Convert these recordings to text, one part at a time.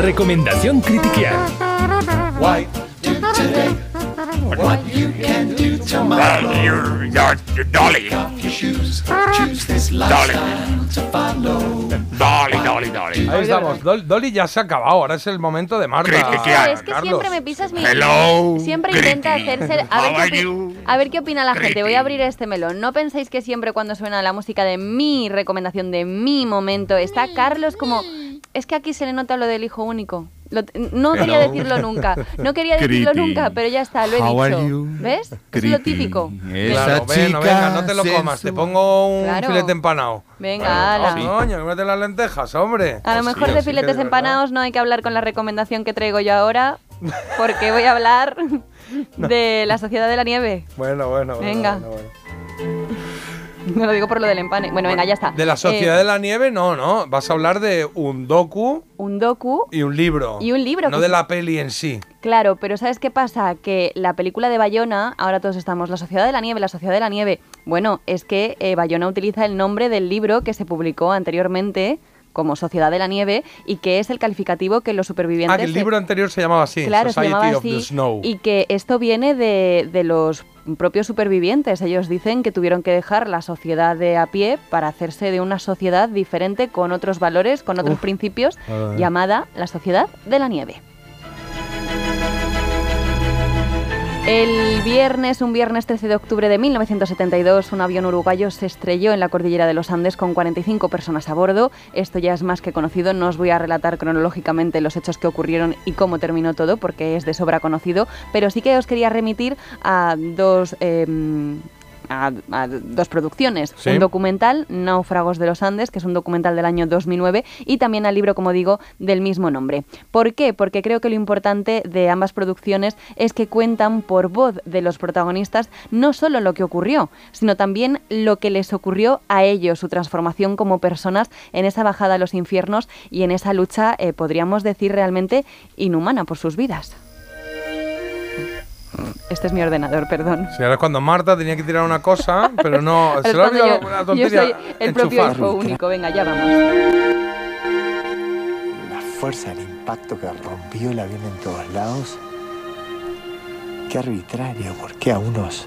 Recomendación Critiquear. Why do today what you can do tomorrow. Well, you're, you're, you're Dolly. Off your shoes, choose this lifestyle to follow. Dolly, Dolly, Dolly. Ahí estamos. Dol- Dolly ya se ha acabado. Ahora es el momento de Marta. Critiquear. es que Carlos. siempre me pisas mi. Hello, Siempre intenta hacerse. A ver, qué are opi- you? a ver qué opina la gente. Voy a abrir este melón. No penséis que siempre cuando suena la música de mi recomendación, de mi momento, está Carlos como. Es que aquí se le nota lo del hijo único. Lo- no quería decirlo nunca. No quería decirlo nunca, pero ya está, lo he How dicho. ¿Ves? Es lo típico. Esa Claro, chica bueno, venga, no te lo comas. Te pongo un Claro. filete empanado. Venga, ala. Oh, coño, mete las lentejas, hombre. A lo mejor sí, de filetes verdad. empanados no hay que hablar con la recomendación que traigo yo ahora, porque voy a hablar de la Sociedad de la Nieve. Bueno, bueno, bueno, Venga. bueno, bueno. No lo digo por lo del empane. Bueno, venga, ya está. De la Sociedad Eh, de la Nieve, no, no. Vas a hablar de un docu Un docu, y un libro. Y un libro No que de la peli en sí. claro, pero ¿sabes qué pasa? Que la película de Bayona, ahora todos estamos, la Sociedad de la Nieve, la Sociedad de la Nieve. Bueno, es que eh, Bayona utiliza el nombre del libro que se publicó anteriormente como Sociedad de la Nieve y que es el calificativo que los supervivientes... Ah, que el libro anterior se llamaba así. Claro, se llamaba of the así. Snow. Y que esto viene de, de los propios supervivientes. Ellos dicen que tuvieron que dejar la sociedad de a pie para hacerse de una sociedad diferente, con otros valores, con otros Uf. principios, llamada la Sociedad de la Nieve. El viernes, un viernes 13 de octubre de 1972, un avión uruguayo se estrelló en la cordillera de los Andes con 45 personas a bordo. Esto ya es más que conocido, no os voy a relatar cronológicamente los hechos que ocurrieron y cómo terminó todo, porque es de sobra conocido, pero sí que os quería remitir a dos... em, a, a dos producciones, Sí. un documental, Náufragos de los Andes, que es un documental del año 2009, y también al libro, como digo, del mismo nombre. ¿Por qué? Porque creo que lo importante de ambas producciones es que cuentan por voz de los protagonistas no solo lo que ocurrió, sino también lo que les ocurrió a ellos, su transformación como personas en esa bajada a los infiernos y en esa lucha, eh, podríamos decir, realmente inhumana por sus vidas. Este es mi ordenador, perdón. Sí, ahora es cuando Marta tenía que tirar una cosa, pero no. Se le ha olvidado yo, la yo tontería. soy el propio enchufar. hijo único. Venga, ya vamos. La fuerza del impacto que rompió el avión en todos lados. Qué arbitrario, porque a unos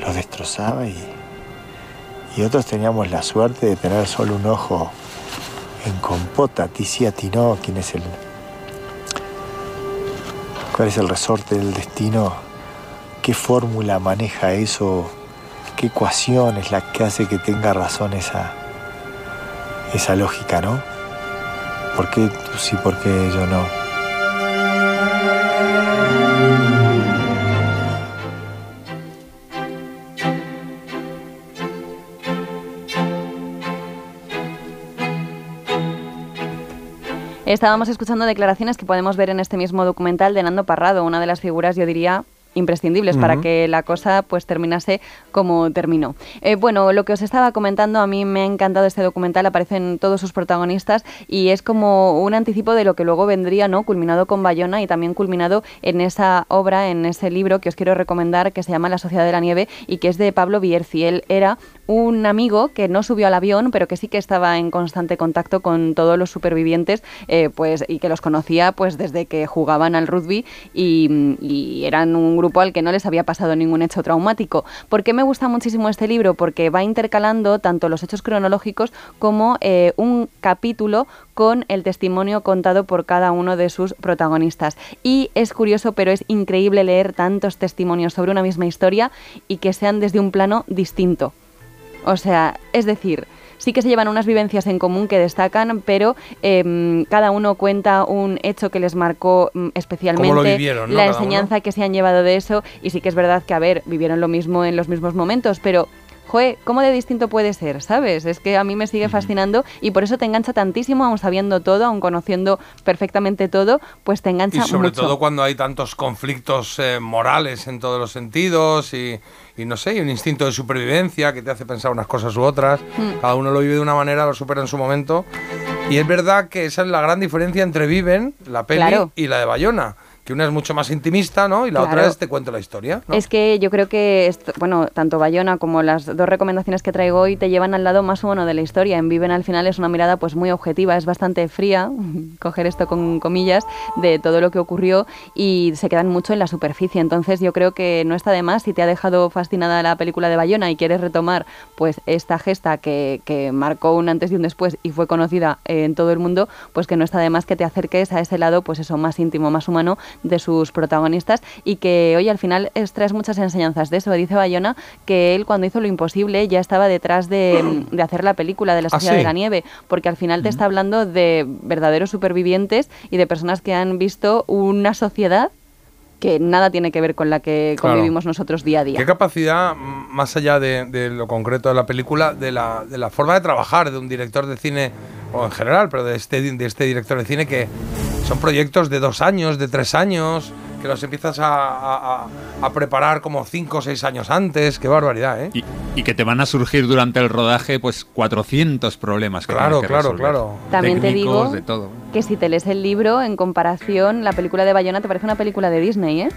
los destrozaba y, y otros teníamos la suerte de tener solo un ojo en compota. Tizi atinó quién es el. ¿Cuál es el resorte del destino? ¿Qué fórmula maneja eso? ¿Qué ecuación es la que hace que tenga razón esa, esa lógica, no? ¿Por qué tú sí, por qué yo no? Estábamos escuchando declaraciones que podemos ver en este mismo documental de Nando Parrado, una de las figuras, yo diría, imprescindibles para que la cosa pues terminase como terminó. Eh, bueno, lo que os estaba comentando, a mí me ha encantado este documental, aparecen todos sus protagonistas y es como un anticipo de lo que luego vendría, ¿no? Culminado con Bayona y también culminado en esa obra, en ese libro que os quiero recomendar que se llama La Sociedad de la Nieve y que es de Pablo Bierzi. Él era un amigo que no subió al avión, pero que sí que estaba en constante contacto con todos los supervivientes, eh, pues y que los conocía pues desde que jugaban al rugby y, eran un grupo al que no les había pasado ningún hecho traumático. ¿Por qué me gusta muchísimo este libro? Porque va intercalando tanto los hechos cronológicos como eh, un capítulo con el testimonio contado por cada uno de sus protagonistas. Y es curioso, pero es increíble leer tantos testimonios sobre una misma historia y que sean desde un plano distinto. O sea, es decir, sí que se llevan unas vivencias en común que destacan, pero em, cada uno cuenta un hecho que les marcó mm, especialmente, vivieron, ¿no? la enseñanza que se han llevado de eso, y sí que es verdad que, a ver, vivieron lo mismo en los mismos momentos, pero... Joe, ¿cómo de distinto puede ser? ¿Sabes? Es que a mí me sigue fascinando y por eso te engancha tantísimo, aun sabiendo todo, aun conociendo perfectamente todo, pues te engancha Y sobre mucho. todo cuando hay tantos conflictos eh, morales en todos los sentidos y, y no sé, y un instinto de supervivencia que te hace pensar unas cosas u otras. Mm. Cada uno lo vive de una manera, lo supera en su momento. Y es verdad que esa es la gran diferencia entre Viven, la peli, Claro. y la de Bayona. Que una es mucho más intimista, ¿no? Y la Claro. otra es te cuento la historia. ¿no? Es que yo creo que, esto- bueno, tanto Bayona como las dos recomendaciones que traigo hoy te llevan al lado más humano de la historia. En Viven al final es una mirada pues muy objetiva, es bastante fría, coger esto con comillas, de todo lo que ocurrió y se quedan mucho en la superficie. Entonces yo creo que no está de más si te ha dejado fascinada la película de Bayona y quieres retomar pues esta gesta que, que marcó un antes y un después y fue conocida en todo el mundo, pues que no está de más que te acerques a ese lado, pues eso, más íntimo, más humano de sus protagonistas y que hoy al final extraes muchas enseñanzas de eso. Dice Bayona que él cuando hizo lo imposible ya estaba detrás de, de hacer la película de la ¿Ah, Sociedad sí? de la Nieve, porque al final te está hablando de verdaderos supervivientes y de personas que han visto una sociedad que nada tiene que ver con la que Claro. convivimos nosotros día a día. ¿Qué capacidad, más allá de, de lo concreto de la película, de la, de la forma de trabajar de un director de cine, o en general, pero de este, de este director de cine que son proyectos de dos años, de tres años, que los empiezas a, a- a- a preparar como cinco o seis años antes? ¡Qué barbaridad, eh! Y, y que te van a surgir durante el rodaje pues 400 problemas. Que Claro, que claro, resolver. claro. También te digo de todo. que si te lees el libro, en comparación, la película de Bayona te parece una película de Disney, ¿eh?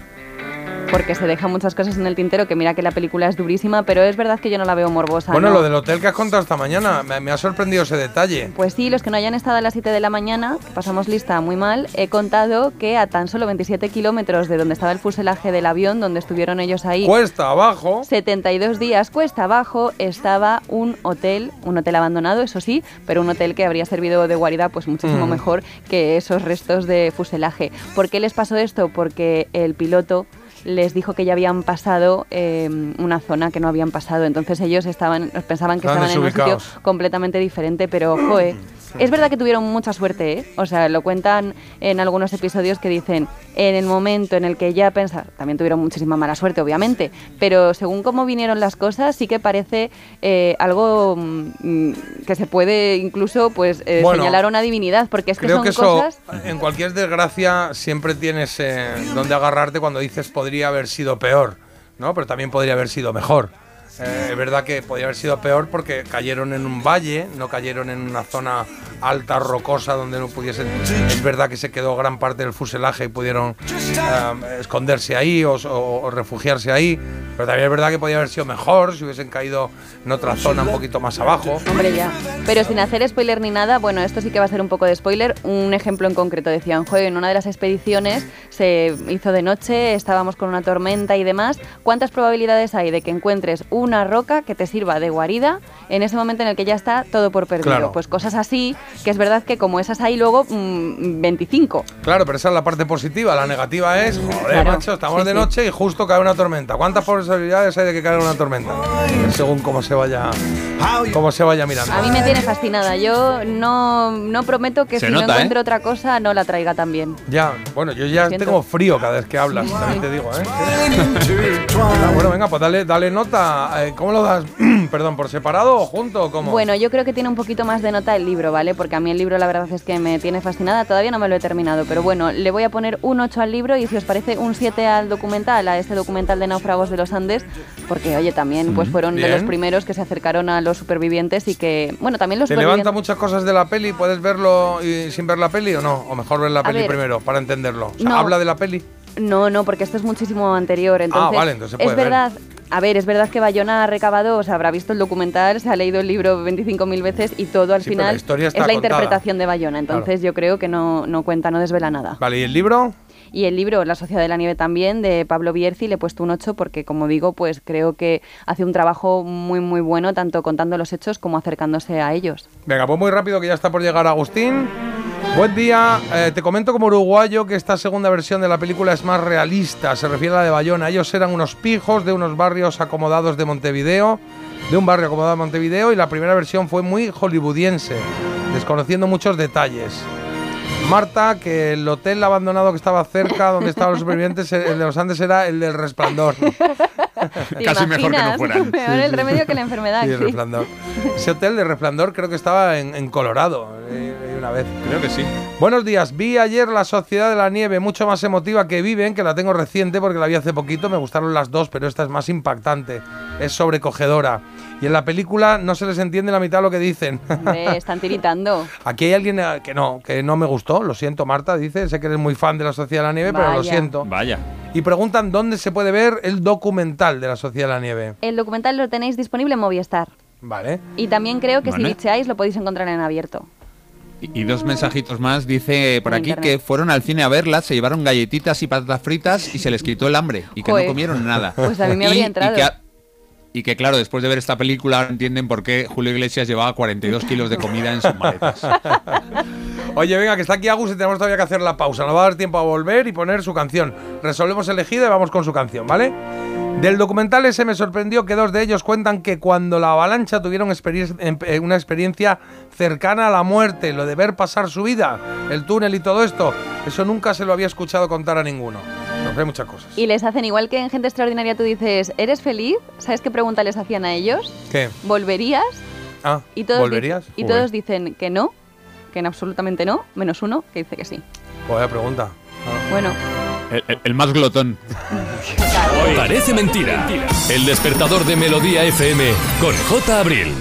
Porque se dejan muchas cosas en el tintero, que mira que la película es durísima, pero es verdad que yo no la veo morbosa. Bueno, ¿no? lo del hotel que has contado esta mañana, me, me ha sorprendido ese detalle. Pues sí, los que no hayan estado a las 7 de la mañana, que pasamos lista muy mal, he contado que a tan solo 27 kilómetros de donde estaba el fuselaje del avión, donde estuvieron ellos ahí, Cuesta abajo. 72 días cuesta abajo, estaba un hotel, un hotel abandonado, eso sí, pero un hotel que habría servido de guarida pues muchísimo Mm. mejor que esos restos de fuselaje. ¿Por qué les pasó esto? Porque el piloto les dijo que ya habían pasado eh, una zona que no habían pasado, entonces ellos estaban pensaban que Estaban estaban en un sitio completamente diferente, pero joe, es verdad que tuvieron mucha suerte, ¿eh? O sea, lo cuentan en algunos episodios que dicen, en el momento en el que ya pensaban, también tuvieron muchísima mala suerte, obviamente, pero según cómo vinieron las cosas, sí que parece eh, algo mm, que se puede incluso pues eh, Bueno, señalar a una divinidad, porque es que Creo son que eso, cosas... en cualquier desgracia, siempre tienes eh, donde agarrarte cuando dices podría haber sido peor, ¿no? Pero también podría haber sido mejor. Eh, es verdad que podría haber sido peor porque cayeron en un valle, no cayeron en una zona alta, rocosa, donde no pudiesen. Es verdad que se quedó gran parte del fuselaje y pudieron eh, esconderse ahí o, o- o refugiarse ahí. Pero también es verdad que podría haber sido mejor si hubiesen caído en otra zona un poquito más abajo. Hombre, ya. Pero sin hacer spoiler ni nada, bueno, esto sí que va a ser un poco de spoiler. Un ejemplo en concreto, decían, joder, en una de las expediciones se hizo de noche, estábamos con una tormenta y demás. ¿Cuántas probabilidades hay de que encuentres una roca que te sirva de guarida en ese momento en el que ya está todo por perdido? Claro. Pues cosas así, que es verdad que como esas hay luego mm, 25. Claro, pero esa es la parte positiva. La negativa es, joder, Claro, macho, estamos sí, de sí. noche y justo cae una tormenta. ¿Cuántas posibilidades hay de que caiga una tormenta? Según cómo se vaya, cómo se vaya mirando. A mí me tiene fascinada. Yo no, no prometo que Se si no nota, ¿eh? encuentro otra cosa no la traiga también. Ya, bueno, yo ya tengo frío cada vez que hablas, también te digo, ¿eh? Bueno, venga, pues dale, dale nota. Eh, ¿Cómo lo das? Perdón, ¿por separado o junto o cómo? Bueno, yo creo que tiene un poquito más de nota el libro, ¿vale? Porque a mí el libro la verdad es que me tiene fascinada, todavía no me lo he terminado, pero bueno, le voy a poner un 8 al libro y si os parece un 7 al documental, a este documental de náufragos de los Andes, porque oye, también pues fueron de los primeros que se acercaron a los supervivientes y que, bueno, también los ¿Te levanta muchas cosas de la peli? ¿Puedes verlo y- sin ver la peli o no? O mejor ver la A peli ver. primero para entenderlo. O sea, No. ¿Habla de la peli? No, no, porque esto es muchísimo anterior, entonces... Ah, vale, entonces es ver. verdad... A ver, es verdad que Bayona ha recabado, o sea, habrá visto el documental, se ha leído el libro 25.000 veces y todo al Sí, pero la final es la contada. interpretación de Bayona. Entonces yo creo que no, no cuenta, no desvela nada. Vale, ¿y el libro? Y el libro La Sociedad de la Nieve también, de Pablo Bierzi, le he puesto un 8 porque, como digo, pues creo que hace un trabajo muy, muy bueno, tanto contando los hechos como acercándose a ellos. Venga, pues muy rápido que ya está por llegar Agustín. Buen día, Eh, te comento como uruguayo que esta segunda versión de la película es más realista, se refiere a la de Bayona. Ellos eran unos pijos de unos barrios acomodados de Montevideo, de un barrio acomodado de Montevideo, y la primera versión fue muy hollywoodiense, desconociendo muchos detalles. Marta, que el hotel abandonado que estaba cerca, donde estaban los supervivientes, el de los Andes era el del resplandor. ¿Te Casi mejor que no fueran. Peor el remedio que la enfermedad. Sí, el sí. resplandor. Ese hotel de resplandor creo que estaba en, en Colorado, eh, una vez. Creo que sí. Buenos días, vi ayer La Sociedad de la Nieve, mucho más emotiva que Viven, que la tengo reciente porque la vi hace poquito, me gustaron las dos, pero esta es más impactante, es sobrecogedora. y en la película no se les entiende la mitad de lo que dicen. Hombre, están tiritando. Aquí hay alguien eh, que no, que no me gustó, lo siento Marta, dice, sé que eres muy fan de la Sociedad de la Nieve, pero lo Vaya. siento. Vaya. Y preguntan dónde se puede ver el documental de la Sociedad de la Nieve. El documental lo tenéis disponible en Movistar. Vale. Y también creo que Vale. si bicheáis lo podéis encontrar en abierto. Y, y dos mensajitos más. Dice por En aquí internet. que fueron al cine a verla, se llevaron galletitas y patatas fritas y se les quitó el hambre y que Joder. no comieron nada. Pues a mí me Y- habría y entrado. que a- Y que, claro, después de ver esta película ahora entienden por qué Julio Iglesias llevaba 42 kilos de comida en sus maletas. Oye, venga, que está aquí Agus y tenemos todavía que hacer la pausa. Nos va a dar tiempo a volver y poner su canción. Resolvemos elegido y vamos con su canción, ¿vale? Del documental ese me sorprendió que dos de ellos cuentan que cuando la avalancha tuvieron experien- em- eh, una experiencia cercana a la muerte, lo de ver pasar su vida, el túnel y todo esto, eso nunca se lo había escuchado contar a ninguno. Nos hay muchas cosas. Y les hacen igual que en Gente Extraordinaria tú dices, ¿eres feliz? ¿Sabes qué pregunta les hacían a ellos? ¿Qué? ¿Volverías? Ah, Y todos, ¿volverías? y todos dicen que no, que en absolutamente no, menos uno que dice que sí. Vaya pregunta. Bueno, El, el- el más glotón. Parece mentira. El despertador de Melodía FM con J. Abril.